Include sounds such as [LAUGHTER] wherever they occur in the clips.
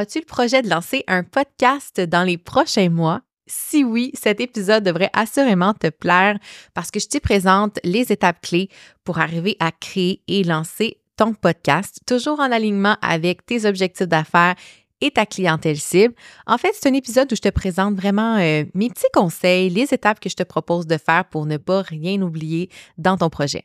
As-tu le projet de lancer un podcast dans les prochains mois? Si oui, cet épisode devrait assurément te plaire parce que je t'y présente les étapes clés pour arriver à créer et lancer ton podcast, toujours en alignement avec tes objectifs d'affaires et ta clientèle cible. En fait, c'est un épisode où je te présente vraiment euh, mes petits conseils, les étapes que je te propose de faire pour ne pas rien oublier dans ton projet.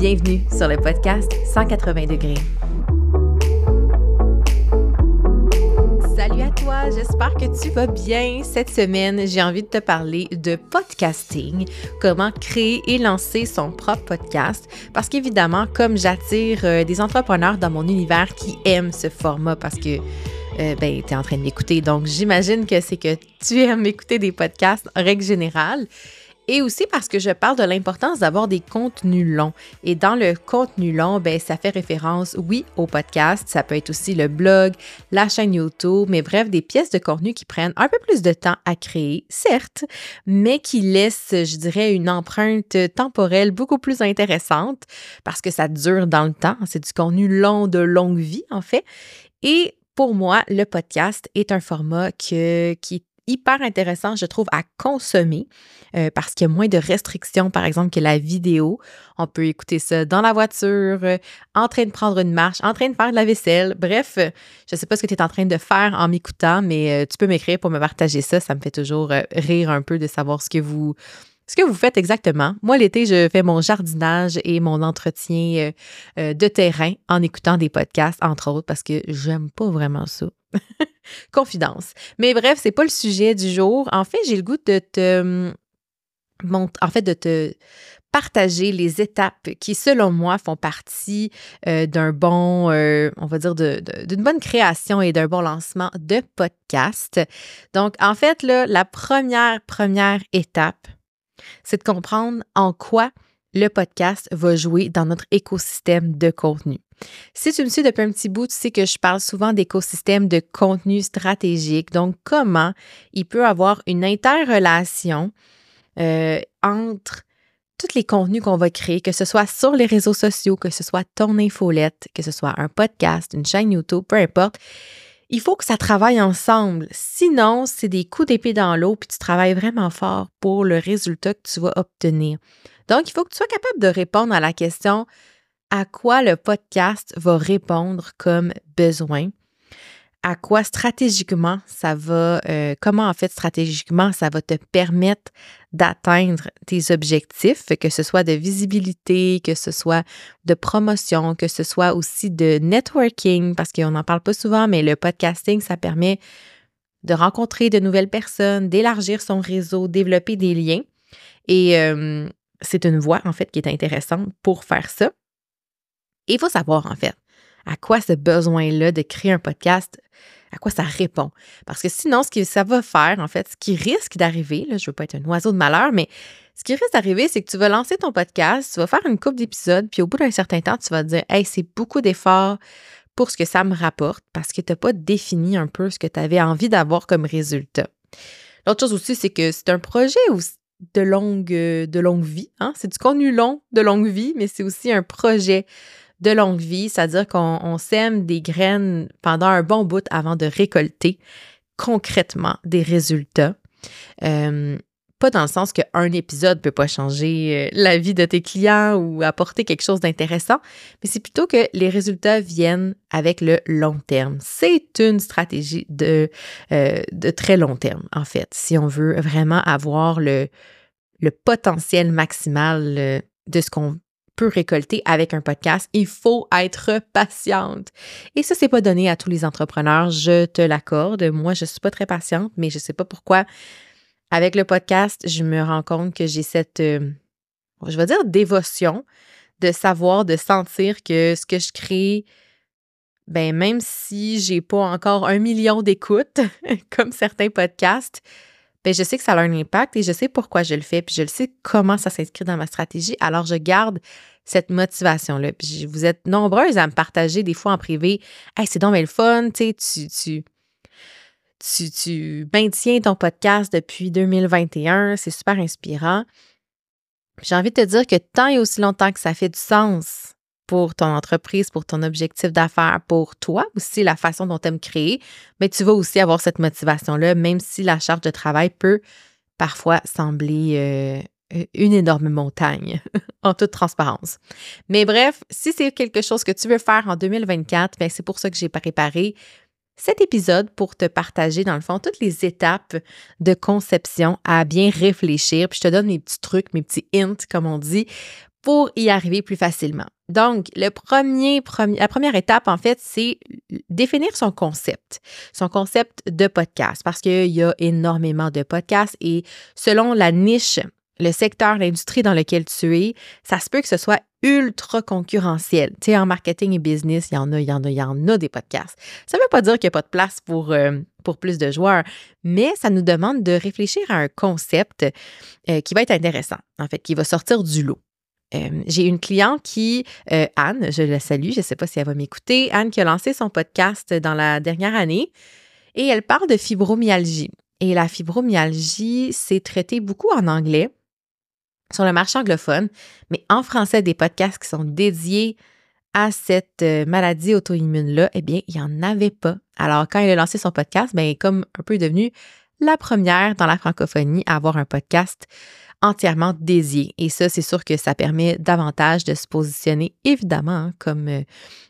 Bienvenue sur le podcast 180 degrés. Salut à toi, j'espère que tu vas bien. Cette semaine, j'ai envie de te parler de podcasting, comment créer et lancer son propre podcast. Parce qu'évidemment, comme j'attire euh, des entrepreneurs dans mon univers qui aiment ce format parce que euh, ben, tu es en train de m'écouter. Donc, j'imagine que c'est que tu aimes écouter des podcasts en règle générale. Et aussi parce que je parle de l'importance d'avoir des contenus longs. Et dans le contenu long, ben, ça fait référence, oui, au podcast. Ça peut être aussi le blog, la chaîne YouTube, mais bref, des pièces de contenu qui prennent un peu plus de temps à créer, certes, mais qui laissent, je dirais, une empreinte temporelle beaucoup plus intéressante parce que ça dure dans le temps. C'est du contenu long de longue vie, en fait. Et pour moi, le podcast est un format qui est hyper intéressant, je trouve, à consommer euh, parce qu'il y a moins de restrictions, par exemple, que la vidéo. On peut écouter ça dans la voiture, euh, en train de prendre une marche, en train de faire de la vaisselle. Bref, je ne sais pas ce que tu es en train de faire en m'écoutant, mais euh, tu peux m'écrire pour me partager ça. Ça me fait toujours rire un peu de savoir ce que vous ce que vous faites exactement. Moi, l'été, je fais mon jardinage et mon entretien de terrain en écoutant des podcasts, entre autres, parce que j'aime pas vraiment ça. [LAUGHS] Confidence. Mais bref, c'est pas le sujet du jour. En fait, j'ai le goût de te hum, en fait de te partager les étapes qui, selon moi, font partie euh, d'un bon, euh, on va dire, d'une bonne création et d'un bon lancement de podcast. Donc, en fait, là, la première, première étape, c'est de comprendre en quoi le podcast va jouer dans notre écosystème de contenu. Si tu me suis depuis un petit bout, tu sais que je parle souvent d'écosystème de contenu stratégique. Donc, comment il peut avoir une interrelation euh, entre tous les contenus qu'on va créer, que ce soit sur les réseaux sociaux, que ce soit ton infolette, que ce soit un podcast, une chaîne YouTube, peu importe. Il faut que ça travaille ensemble. Sinon, c'est des coups d'épée dans l'eau, puis tu travailles vraiment fort pour le résultat que tu vas obtenir. Donc, il faut que tu sois capable de répondre à la question à quoi le podcast va répondre comme besoin, à quoi stratégiquement ça va, euh, comment en fait stratégiquement ça va te permettre d'atteindre tes objectifs, que ce soit de visibilité, que ce soit de promotion, que ce soit aussi de networking, parce qu'on n'en parle pas souvent, mais le podcasting, ça permet de rencontrer de nouvelles personnes, d'élargir son réseau, développer des liens. Et euh, c'est une voie, en fait, qui est intéressante pour faire ça. Et il faut savoir, en fait, à quoi ce besoin-là de créer un podcast, à quoi ça répond? Parce que sinon, ce que ça va faire, en fait, ce qui risque d'arriver, là, je veux pas être un oiseau de malheur, mais ce qui risque d'arriver, c'est que tu vas lancer ton podcast, tu vas faire une coupe d'épisodes, puis au bout d'un certain temps, tu vas te dire, hey, c'est beaucoup d'efforts pour ce que ça me rapporte parce que tu n'as pas défini un peu ce que tu avais envie d'avoir comme résultat. L'autre chose aussi, c'est que c'est un projet de longue, de longue vie. Hein? C'est du contenu long de longue vie, mais c'est aussi un projet de longue vie, c'est-à-dire qu'on sème des graines pendant un bon bout avant de récolter concrètement des résultats. Euh, pas dans le sens qu'un épisode ne peut pas changer euh, la vie de tes clients ou apporter quelque chose d'intéressant, mais c'est plutôt que les résultats viennent avec le long terme. C'est une stratégie de, euh, de très long terme, en fait, si on veut vraiment avoir le, le potentiel maximal de ce qu'on récolter avec un podcast. Il faut être patiente. Et ça, c'est pas donné à tous les entrepreneurs, je te l'accorde. Moi, je suis pas très patiente, mais je sais pas pourquoi avec le podcast, je me rends compte que j'ai cette, euh, je vais dire, dévotion de savoir, de sentir que ce que je crée, ben même si j'ai pas encore un million d'écoutes, [LAUGHS] comme certains podcasts, ben je sais que ça a un impact et je sais pourquoi je le fais, puis je le sais comment ça s'inscrit dans ma stratégie. Alors, je garde cette motivation-là. Vous êtes nombreuses à me partager des fois en privé. Hey, c'est donc le fun, tu sais, tu, tu, tu maintiens ton podcast depuis 2021, c'est super inspirant. J'ai envie de te dire que tant et aussi longtemps que ça fait du sens pour ton entreprise, pour ton objectif d'affaires, pour toi aussi, la façon dont tu aimes créer, mais tu vas aussi avoir cette motivation-là, même si la charge de travail peut parfois sembler euh, une énorme montagne, [LAUGHS] en toute transparence. Mais bref, si c'est quelque chose que tu veux faire en 2024, ben, c'est pour ça que j'ai préparé cet épisode pour te partager, dans le fond, toutes les étapes de conception à bien réfléchir. Puis je te donne mes petits trucs, mes petits hints, comme on dit, pour y arriver plus facilement. Donc, le premier, la première étape, en fait, c'est définir son concept, son concept de podcast, parce qu'il y a énormément de podcasts et selon la niche le secteur, l'industrie dans lequel tu es, ça se peut que ce soit ultra concurrentiel. Tu sais, en marketing et business, il y en a, il y en a, il y en a des podcasts. Ça ne veut pas dire qu'il n'y a pas de place pour, euh, pour plus de joueurs, mais ça nous demande de réfléchir à un concept euh, qui va être intéressant, en fait, qui va sortir du lot. Euh, j'ai une cliente qui, Anne, je la salue, je ne sais pas si elle va m'écouter, Anne qui a lancé son podcast dans la dernière année et elle parle de fibromyalgie. Et la fibromyalgie, c'est traité beaucoup en anglais sur le marché anglophone, mais en français, des podcasts qui sont dédiés à cette euh, maladie auto-immune-là, eh bien, il n'y en avait pas. Alors, quand il a lancé son podcast, bien, il est comme un peu devenu la première dans la francophonie à avoir un podcast entièrement dédié. Et ça, c'est sûr que ça permet davantage de se positionner, évidemment, hein, comme, euh,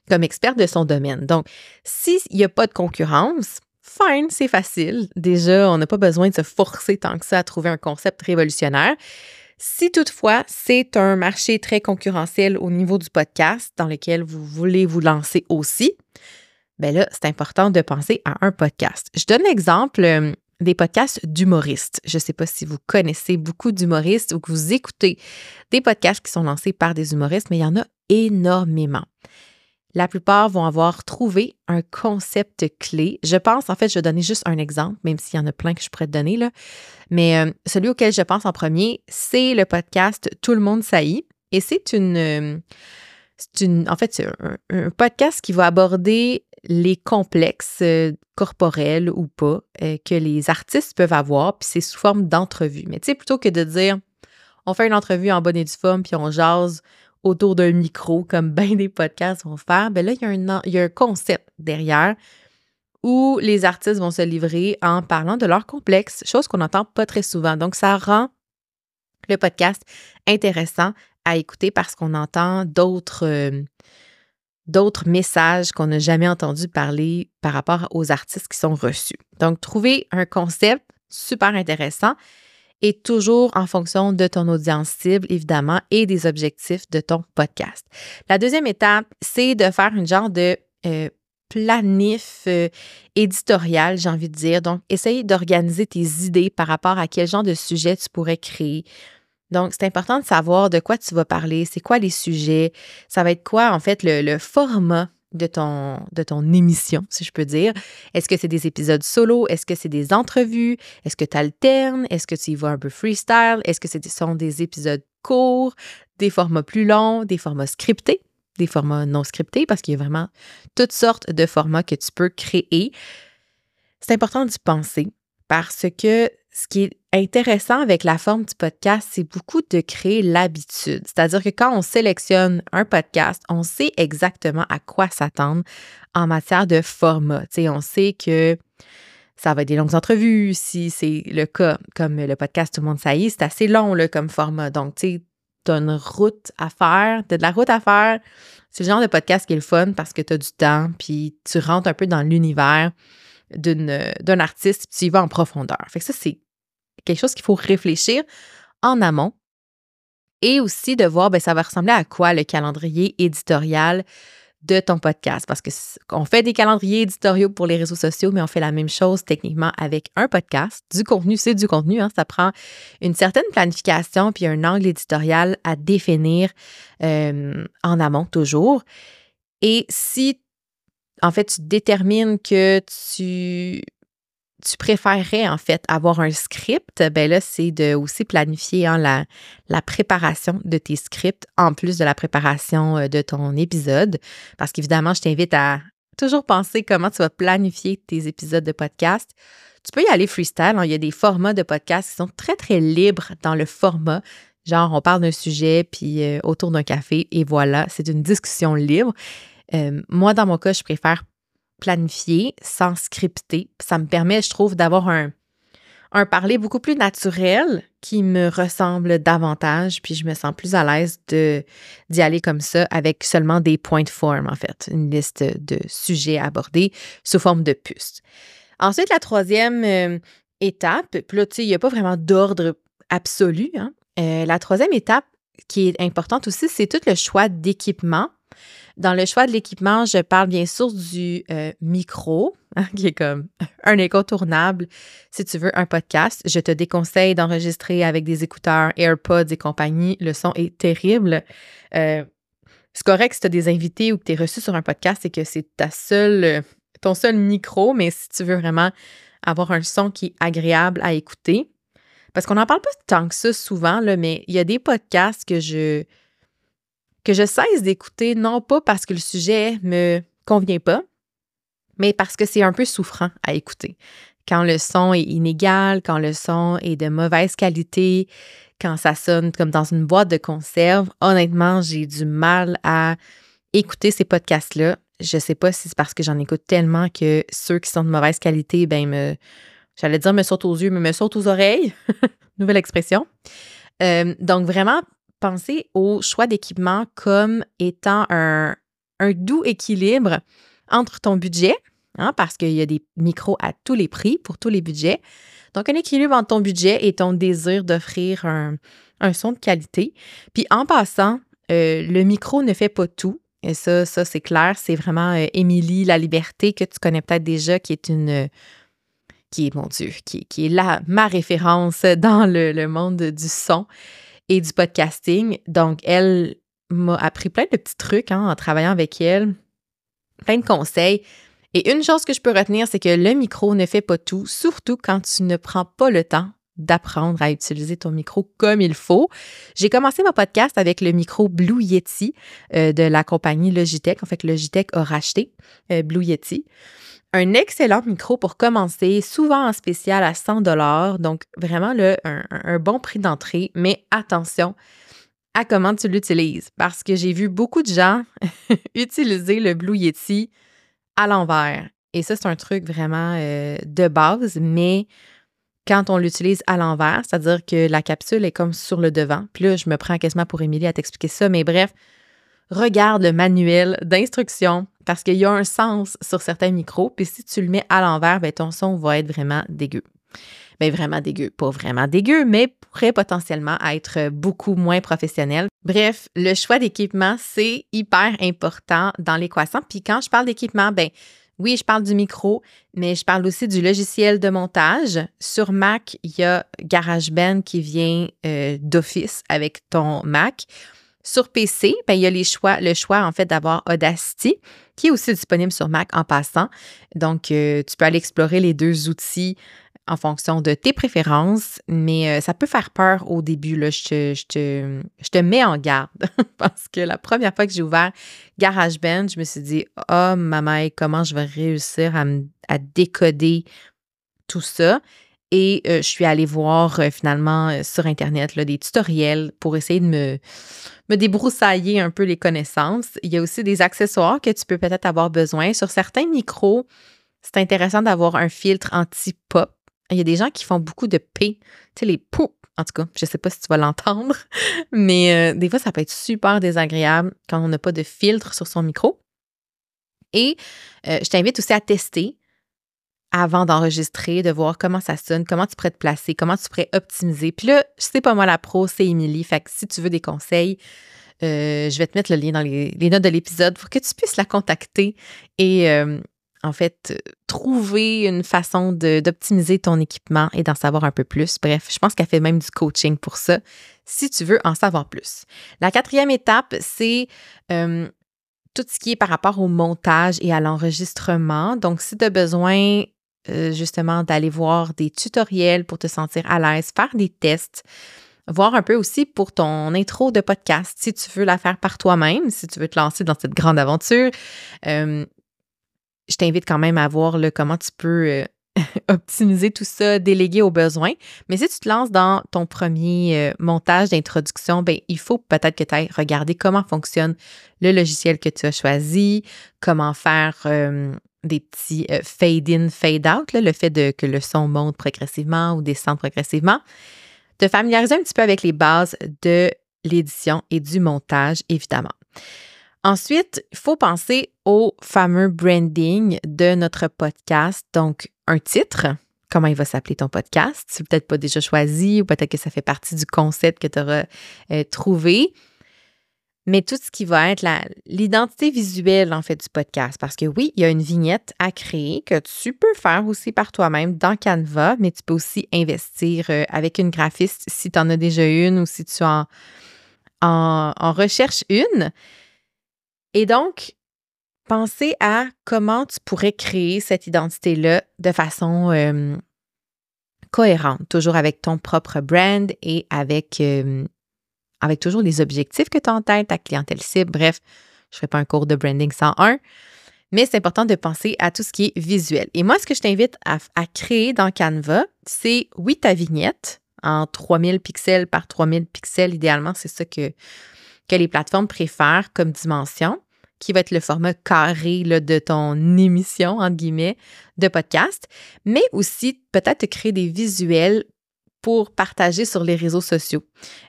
comme expert de son domaine. Donc, s'il n'y a pas de concurrence, fine, c'est facile. Déjà, on n'a pas besoin de se forcer tant que ça à trouver un concept révolutionnaire. Si toutefois, c'est un marché très concurrentiel au niveau du podcast dans lequel vous voulez vous lancer aussi, bien là, c'est important de penser à un podcast. Je donne l'exemple euh, des podcasts d'humoristes. Je ne sais pas si vous connaissez beaucoup d'humoristes ou que vous écoutez des podcasts qui sont lancés par des humoristes, mais il y en a énormément. La plupart vont avoir trouvé un concept clé. Je pense, en fait, je vais donner juste un exemple, même s'il y en a plein que je pourrais te donner, là. Mais euh, celui auquel je pense en premier, c'est le podcast Tout le monde saillit. Et c'est une, euh, une, en fait, c'est un, podcast qui va aborder les complexes euh, corporels ou pas que les artistes peuvent avoir, puis c'est sous forme d'entrevue. Mais tu sais, plutôt que de dire, on fait une entrevue en bonne et due forme, puis on jase autour d'un micro, comme [LAUGHS] bien des podcasts vont faire, ben là, il y, a un, il y a un concept derrière où les artistes vont se livrer en parlant de leur complexe, chose qu'on n'entend pas très souvent. Donc, ça rend le podcast intéressant à écouter parce qu'on entend d'autres euh, d'autres messages qu'on n'a jamais entendu parler par rapport aux artistes qui sont reçus. Donc, trouver un concept super intéressant et toujours en fonction de ton audience cible, évidemment, et des objectifs de ton podcast. La deuxième étape, c'est de faire une genre de euh, planif euh, éditorial, j'ai envie de dire. Donc, essaye d'organiser tes idées par rapport à quel genre de sujet tu pourrais créer. Donc, c'est important de savoir de quoi tu vas parler, c'est quoi les sujets, ça va être quoi, en fait, le, le format de ton, émission, si je peux dire. Est-ce que c'est des épisodes solo? Est-ce que c'est des entrevues? Est-ce que tu alternes? Est-ce que tu y vas un peu freestyle? Est-ce que ce sont des épisodes courts, des formats plus longs, des formats scriptés, des formats non scriptés? Parce qu'il y a vraiment toutes sortes de formats que tu peux créer. C'est important d'y penser parce que ce qui est intéressant avec la forme du podcast, c'est beaucoup de créer l'habitude. C'est-à-dire que quand on sélectionne un podcast, on sait exactement à quoi s'attendre en matière de format. sais, on sait que ça va être des longues entrevues. Si c'est le cas, comme le podcast Tout le monde est, c'est assez long comme format. Donc, tu as une route à faire, tu as de la route à faire. C'est le genre de podcast qui est le fun parce que tu as du temps, puis tu rentres un peu dans l'univers d'un artiste, puis tu vas en profondeur. Fait que ça, c'est quelque chose qu'il faut réfléchir en amont et aussi de voir, ben, ça va ressembler à quoi le calendrier éditorial de ton podcast? Parce que on fait des calendriers éditoriaux pour les réseaux sociaux, mais on fait la même chose techniquement avec un podcast. Du contenu, c'est du contenu. Hein, ça prend une certaine planification puis un angle éditorial à définir euh, en amont toujours. Et si, en fait, tu détermines que tu préférerais en fait avoir un script, ben là, c'est de aussi planifier hein, la, la, préparation de tes scripts en plus de la préparation euh, de ton épisode. Parce qu'évidemment, je t'invite à toujours penser comment tu vas planifier tes épisodes de podcast. Tu peux y aller freestyle. Hein. il y a des formats de podcast qui sont très, très libres dans le format. Genre, on parle d'un sujet, puis euh, autour d'un café, et voilà, c'est une discussion libre. Euh, moi, dans mon cas, je préfère planifié, sans scripter. Ça me permet, je trouve, d'avoir un, un parler beaucoup plus naturel qui me ressemble davantage, puis je me sens plus à l'aise d'y aller comme ça avec seulement des points de forme, en fait, une liste de sujets abordés sous forme de puce. Ensuite, la troisième euh, étape, puis là, tu sais, il n'y a pas vraiment d'ordre absolu. Hein. Euh, la troisième étape qui est importante aussi, c'est tout le choix d'équipement dans le choix de l'équipement, je parle bien sûr du euh, micro, hein, qui est comme un incontournable. Si tu veux un podcast, je te déconseille d'enregistrer avec des écouteurs, AirPods et compagnie. Le son est terrible. Euh, c'est correct si tu as des invités ou que tu es reçu sur un podcast et que c'est ta seule, ton seul micro, mais si tu veux vraiment avoir un son qui est agréable à écouter, parce qu'on n'en parle pas tant que ça souvent, là, mais il y a des podcasts que je, que je cesse d'écouter, non pas parce que le sujet me convient pas, mais parce que c'est un peu souffrant à écouter. Quand le son est inégal, quand le son est de mauvaise qualité, quand ça sonne comme dans une boîte de conserve, honnêtement, j'ai du mal à écouter ces podcasts-là. Je sais pas si c'est parce que j'en écoute tellement que ceux qui sont de mauvaise qualité, ben me, j'allais dire me sautent aux yeux, mais me sautent aux oreilles. [LAUGHS] Nouvelle expression. Euh, donc vraiment, penser au choix d'équipement comme étant un, doux équilibre entre ton budget, hein, parce qu'il y a des micros à tous les prix pour tous les budgets. Donc, un équilibre entre ton budget et ton désir d'offrir un, son de qualité. Puis en passant, euh, le micro ne fait pas tout. Et ça, ça c'est clair. C'est vraiment euh, Émilie La Liberté que tu connais peut-être déjà, qui est une qui est, mon Dieu, qui, est ma référence dans le monde du son et du podcasting. Donc, elle m'a appris plein de petits trucs hein, en travaillant avec elle, plein de conseils. Et une chose que je peux retenir, c'est que le micro ne fait pas tout, surtout quand tu ne prends pas le temps d'apprendre à utiliser ton micro comme il faut. J'ai commencé mon podcast avec le micro Blue Yeti euh, de la compagnie Logitech. En fait, Logitech a racheté euh, Blue Yeti un excellent micro pour commencer, souvent en spécial à 100 dollars. Donc vraiment un, bon prix d'entrée, mais attention à comment tu l'utilises parce que j'ai vu beaucoup de gens [LAUGHS] utiliser le Blue Yeti à l'envers. Et ça, c'est un truc vraiment euh, de base, mais quand on l'utilise à l'envers, c'est-à-dire que la capsule est comme sur le devant. Puis là, je me prends quasiment pour Émilie à t'expliquer ça, mais bref, regarde le manuel d'instruction parce qu'il y a un sens sur certains micros, puis si tu le mets à l'envers, ben, ton son va être vraiment dégueu. Ben, vraiment dégueu, pas vraiment dégueu, mais pourrait potentiellement être beaucoup moins professionnel. Bref, le choix d'équipement, c'est hyper important dans l'équation. Puis quand je parle d'équipement, ben oui, je parle du micro, mais je parle aussi du logiciel de montage. Sur Mac, il y a GarageBand qui vient euh, d'office avec ton Mac. Sur PC, ben, il y a le choix en fait d'avoir Audacity, qui est aussi disponible sur Mac en passant. Donc, euh, tu peux aller explorer les deux outils en fonction de tes préférences, mais euh, ça peut faire peur au début. Je, te, mets en garde [LAUGHS] parce que la première fois que j'ai ouvert GarageBand, je me suis dit, oh, maman, comment je vais réussir à, décoder tout ça? Et euh, je suis allée voir euh, finalement sur Internet là, des tutoriels pour essayer de me, me débroussailler un peu les connaissances. Il y a aussi des accessoires que tu peux peut-être avoir besoin. Sur certains micros, c'est intéressant d'avoir un filtre anti-pop. Il y a des gens qui font beaucoup de P, tu sais, les poux. En tout cas, je ne sais pas si tu vas l'entendre, [LAUGHS] mais des fois, ça peut être super désagréable quand on n'a pas de filtre sur son micro. Et je t'invite aussi à tester avant d'enregistrer, de voir comment ça sonne, comment tu pourrais te placer, comment tu pourrais optimiser. Puis là, c'est pas moi la pro, c'est Émilie. Fait que si tu veux des conseils, je vais te mettre le lien dans les, notes de l'épisode pour que tu puisses la contacter et en fait, trouver une façon d'optimiser ton équipement et d'en savoir un peu plus. Bref, je pense qu'elle fait même du coaching pour ça, si tu veux en savoir plus. La quatrième étape, c'est tout ce qui est par rapport au montage et à l'enregistrement. Donc, si tu as besoin justement d'aller voir des tutoriels pour te sentir à l'aise, faire des tests, voir un peu aussi pour ton intro de podcast, si tu veux la faire par toi-même, si tu veux te lancer dans cette grande aventure, je t'invite quand même à voir comment tu peux euh, [LAUGHS] optimiser tout ça, déléguer aux besoins. Mais si tu te lances dans ton premier euh, montage d'introduction, ben, il faut peut-être que tu ailles regarder comment fonctionne le logiciel que tu as choisi, comment faire euh, des petits fade-in, fade-out, le fait de, que le son monte progressivement ou descende progressivement. Te familiariser un petit peu avec les bases de l'édition et du montage, évidemment. Ensuite, il faut penser au fameux branding de notre podcast. Donc, un titre, comment il va s'appeler ton podcast? C'est peut-être pas déjà choisi ou peut-être que ça fait partie du concept que tu auras euh, trouvé. Mais tout ce qui va être l'identité visuelle, en fait, du podcast. Parce que oui, il y a une vignette à créer que tu peux faire aussi par toi-même dans Canva, mais tu peux aussi investir euh, avec une graphiste si tu en as déjà une ou si tu en, en, en recherches une. Et donc, pensez à comment tu pourrais créer cette identité-là de façon cohérente, toujours avec ton propre brand et avec, avec toujours les objectifs que tu as en tête, ta clientèle cible. Bref, je ne ferai pas un cours de branding 101, mais c'est important de penser à tout ce qui est visuel. Et moi, ce que je t'invite à, à, créer dans Canva, c'est oui, ta vignette en 3000 pixels par 3000 pixels. Idéalement, c'est ça que que les plateformes préfèrent comme dimension, qui va être le format carré de ton émission, entre guillemets, de podcast, mais aussi peut-être créer des visuels pour partager sur les réseaux sociaux.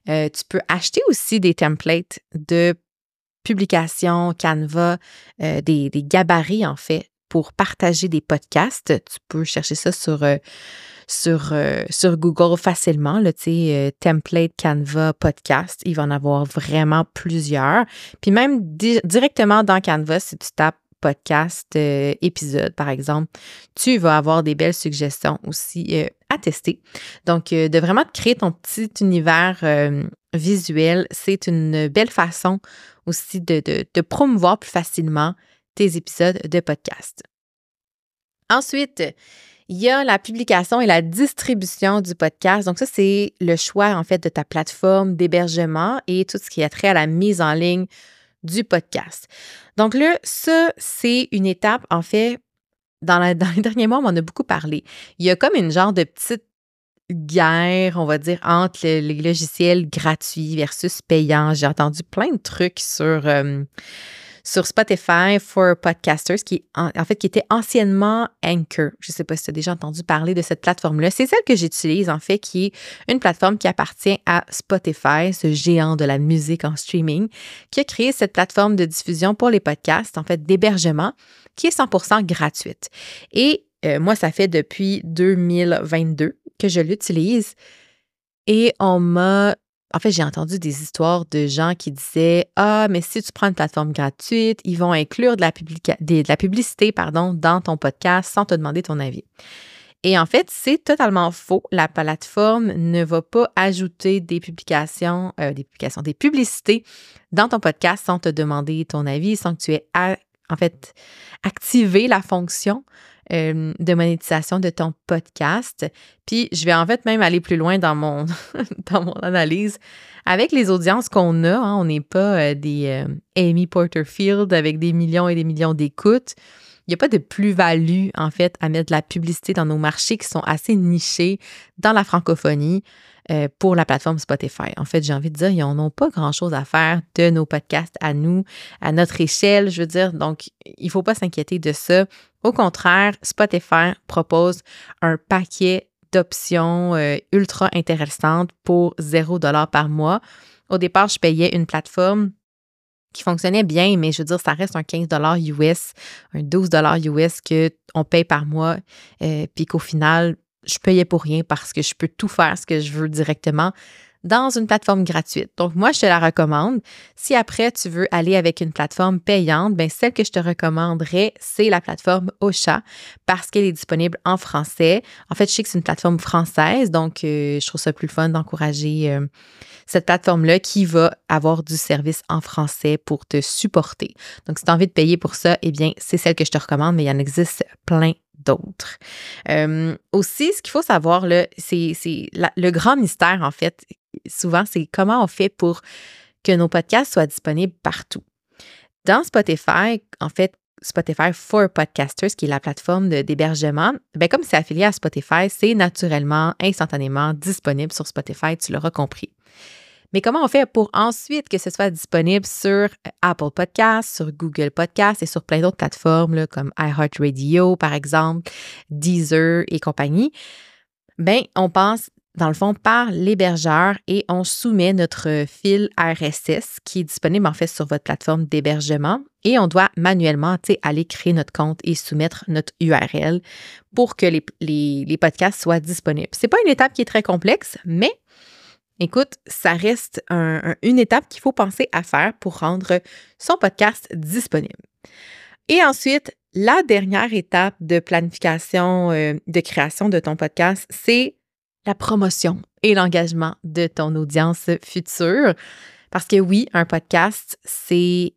Euh, tu peux acheter aussi des templates de publication, Canva, euh, des, gabarits en fait pour partager des podcasts. Tu peux chercher ça sur, euh, sur, euh, sur Google facilement, le euh, template Canva podcast. Il va en avoir vraiment plusieurs. Puis même directement dans Canva, si tu tapes podcast euh, épisode, par exemple, tu vas avoir des belles suggestions aussi à tester. Donc, de vraiment créer ton petit univers visuel, c'est une belle façon aussi de, de promouvoir plus facilement tes épisodes de podcast. Ensuite, il y a la publication et la distribution du podcast. Donc ça, c'est le choix en fait de ta plateforme d'hébergement et tout ce qui a trait à la mise en ligne du podcast. Donc là, ça, c'est une étape en fait, dans, [LAUGHS] les derniers mois, on en a beaucoup parlé. Il y a comme une genre de petite guerre, on va dire, entre les logiciels gratuits versus payants. J'ai entendu plein de trucs sur... Euh, sur Spotify for Podcasters, qui en, fait qui était anciennement Anchor. Je ne sais pas si tu as déjà entendu parler de cette plateforme-là. C'est celle que j'utilise, en fait, qui est une plateforme qui appartient à Spotify, ce géant de la musique en streaming, qui a créé cette plateforme de diffusion pour les podcasts, en fait, d'hébergement, qui est 100% gratuite. Et euh, moi, ça fait depuis 2022 que je l'utilise. Et on m'a en fait, j'ai entendu des histoires de gens qui disaient Ah, mais si tu prends une plateforme gratuite, ils vont inclure de la, publicité pardon, dans ton podcast sans te demander ton avis. Et en fait, c'est totalement faux. La plateforme ne va pas ajouter des publications, euh, des publications, des publicités dans ton podcast sans te demander ton avis, sans que tu aies en fait activé la fonction euh, de monétisation de ton podcast. Puis je vais en fait même aller plus loin dans mon, [LAUGHS] dans mon analyse. Avec les audiences qu'on a, hein, on n'est pas euh, des euh, Amy Porterfield avec des millions et des millions d'écoutes. Il n'y a pas de plus-value, en fait, à mettre de la publicité dans nos marchés qui sont assez nichés dans la francophonie pour la plateforme Spotify. En fait, j'ai envie de dire, ils n'en ont pas grand-chose à faire de nos podcasts à nous, à notre échelle, je veux dire. Donc, il ne faut pas s'inquiéter de ça. Au contraire, Spotify propose un paquet d'options euh, ultra intéressantes pour 0 par mois. Au départ, je payais une plateforme qui fonctionnait bien, mais je veux dire, ça reste un 15 US, un 12 US qu'on paye par mois, euh, puis qu'au final, je payais pour rien parce que je peux tout faire ce que je veux directement dans une plateforme gratuite. Donc, moi, je te la recommande. Si après, tu veux aller avec une plateforme payante, bien, celle que je te recommanderais, c'est la plateforme Ocha parce qu'elle est disponible en français. En fait, je sais que c'est une plateforme française, donc euh, je trouve ça plus fun d'encourager euh, cette plateforme-là qui va avoir du service en français pour te supporter. Donc, si tu as envie de payer pour ça, eh bien, c'est celle que je te recommande, mais il y en existe plein d'autres. Euh, aussi, ce qu'il faut savoir, c'est le grand mystère, en fait, souvent, c'est comment on fait pour que nos podcasts soient disponibles partout. Dans Spotify, en fait, Spotify for Podcasters, qui est la plateforme d'hébergement, ben comme c'est affilié à Spotify, c'est naturellement, instantanément disponible sur Spotify, tu l'auras compris. Mais comment on fait pour ensuite que ce soit disponible sur euh, Apple Podcasts, sur Google Podcasts et sur plein d'autres plateformes comme iHeartRadio, par exemple, Deezer et compagnie? Bien, on passe dans le fond, par l'hébergeur et on soumet notre fil RSS qui est disponible en fait sur votre plateforme d'hébergement et on doit manuellement aller créer notre compte et soumettre notre URL pour que les, les podcasts soient disponibles. Ce n'est pas une étape qui est très complexe, mais Écoute, ça reste une étape qu'il faut penser à faire pour rendre son podcast disponible. Et ensuite, la dernière étape de planification, euh, de création de ton podcast, c'est la promotion et l'engagement de ton audience future. Parce que oui, un podcast, c'est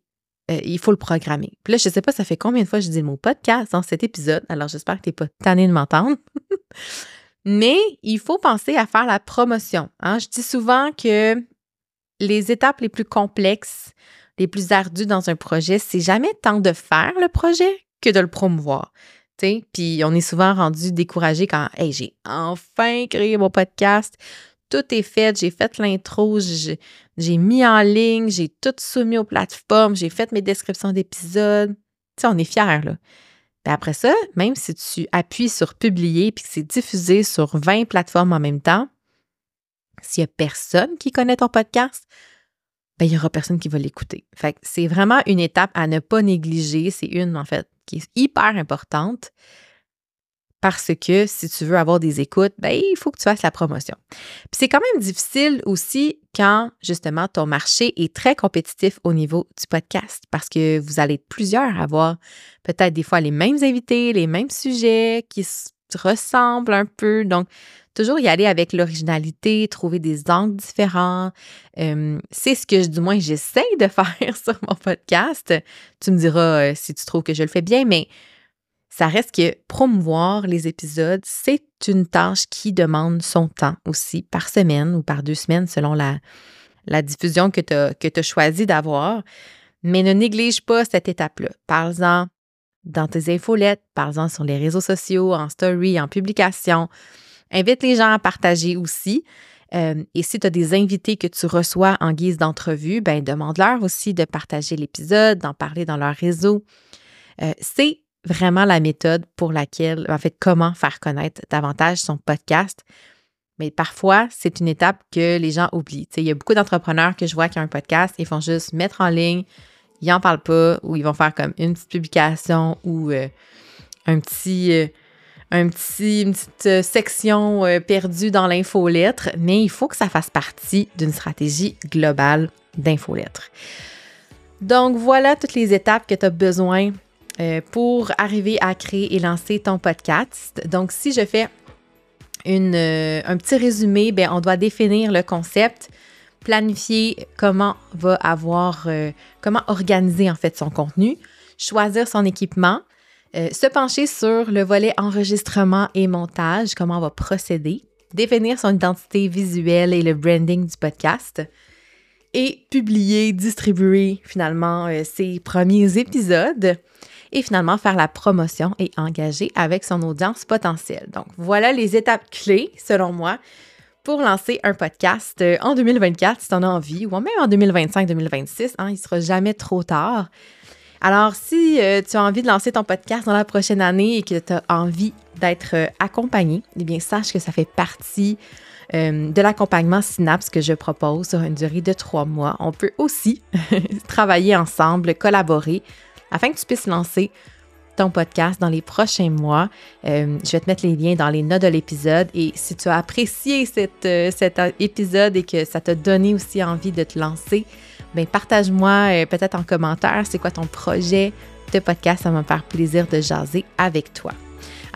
euh, il faut le programmer. Puis là, je ne sais pas, ça fait combien de fois je dis le mot podcast dans cet épisode. Alors, j'espère que tu n'es pas tanné de m'entendre. [LAUGHS] Mais il faut penser à faire la promotion. Hein. Je dis souvent que les étapes les plus complexes, les plus ardues dans un projet, c'est jamais tant de faire le projet que de le promouvoir. Puis on est souvent rendu découragé quand hey, j'ai enfin créé mon podcast. Tout est fait, j'ai fait l'intro, j'ai mis en ligne, j'ai tout soumis aux plateformes, j'ai fait mes descriptions d'épisodes. on est fiers, là après ça, même si tu appuies sur publier puis que c'est diffusé sur 20 plateformes en même temps, s'il n'y a personne qui connaît ton podcast, ben, il n'y aura personne qui va l'écouter. Fait c'est vraiment une étape à ne pas négliger. C'est une, en fait, qui est hyper importante parce que si tu veux avoir des écoutes, ben, il faut que tu fasses la promotion. Puis c'est quand même difficile aussi quand justement ton marché est très compétitif au niveau du podcast parce que vous allez être plusieurs à avoir peut-être des fois les mêmes invités, les mêmes sujets qui se ressemblent un peu. Donc, toujours y aller avec l'originalité, trouver des angles différents. C'est ce que du moins j'essaie de [LAUGHS] faire sur mon podcast. Tu me diras euh, si tu trouves que je le fais bien, mais ça reste que promouvoir les épisodes, c'est une tâche qui demande son temps aussi par semaine ou par deux semaines selon la, la diffusion que tu as, choisi d'avoir. Mais ne néglige pas cette étape-là. Parle-en dans tes infolettes, parle-en sur les réseaux sociaux, en story, en publication. Invite les gens à partager aussi. Euh, et si tu as des invités que tu reçois en guise d'entrevue, ben demande-leur aussi de partager l'épisode, d'en parler dans leur réseau. Euh, c'est vraiment la méthode pour laquelle, en fait, comment faire connaître davantage son podcast. Mais parfois, c'est une étape que les gens oublient. il y a beaucoup d'entrepreneurs que je vois qui ont un podcast, ils font juste mettre en ligne, ils n'en parlent pas, ou ils vont faire comme une petite publication ou euh, un petit, euh, un petit, une petite euh, section perdue dans l'infolettre, mais il faut que ça fasse partie d'une stratégie globale d'infolettre. Donc voilà toutes les étapes que tu as besoin pour arriver à créer et lancer ton podcast. Donc si je fais une, un petit résumé, ben, on doit définir le concept, planifier comment va avoir, euh, comment organiser en fait son contenu, choisir son équipement, euh, se pencher sur le volet enregistrement et montage, comment on va procéder, définir son identité visuelle et le branding du podcast et publier, distribuer finalement euh, ses premiers épisodes et finalement faire la promotion et engager avec son audience potentielle. Donc voilà les étapes clés selon moi pour lancer un podcast euh, en 2024 si tu en as envie, ou même en 2025-2026. Hein, il ne sera jamais trop tard. Alors, si euh, tu as envie de lancer ton podcast dans la prochaine année et que tu as envie d'être euh, accompagné, eh bien, sache que ça fait partie de l'accompagnement Synapse que je propose sur une durée de trois mois. On peut aussi [LAUGHS] travailler ensemble, collaborer afin que tu puisses lancer ton podcast dans les prochains mois. Euh, je vais te mettre les liens dans les notes de l'épisode. Et si tu as apprécié euh, cet épisode et que ça t'a donné aussi envie de te lancer, ben partage-moi euh, peut-être en commentaire c'est quoi ton projet de podcast? Ça va me faire plaisir de jaser avec toi.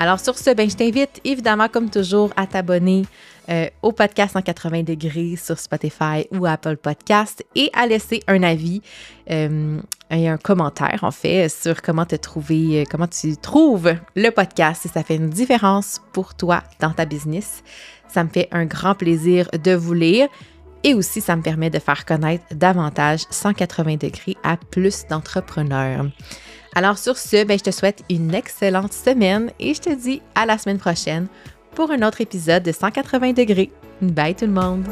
Alors sur ce, ben, je t'invite évidemment comme toujours à t'abonner euh, au podcast en 80 degrés sur Spotify ou Apple Podcast et à laisser un avis euh, et un commentaire en fait sur comment te trouver, euh, comment tu trouves le podcast si ça fait une différence pour toi dans ta business. Ça me fait un grand plaisir de vous lire. Et aussi, ça me permet de faire connaître davantage 180 degrés à plus d'entrepreneurs. Alors sur ce, ben, je te souhaite une excellente semaine et je te dis à la semaine prochaine pour un autre épisode de 180 degrés. Bye tout le monde!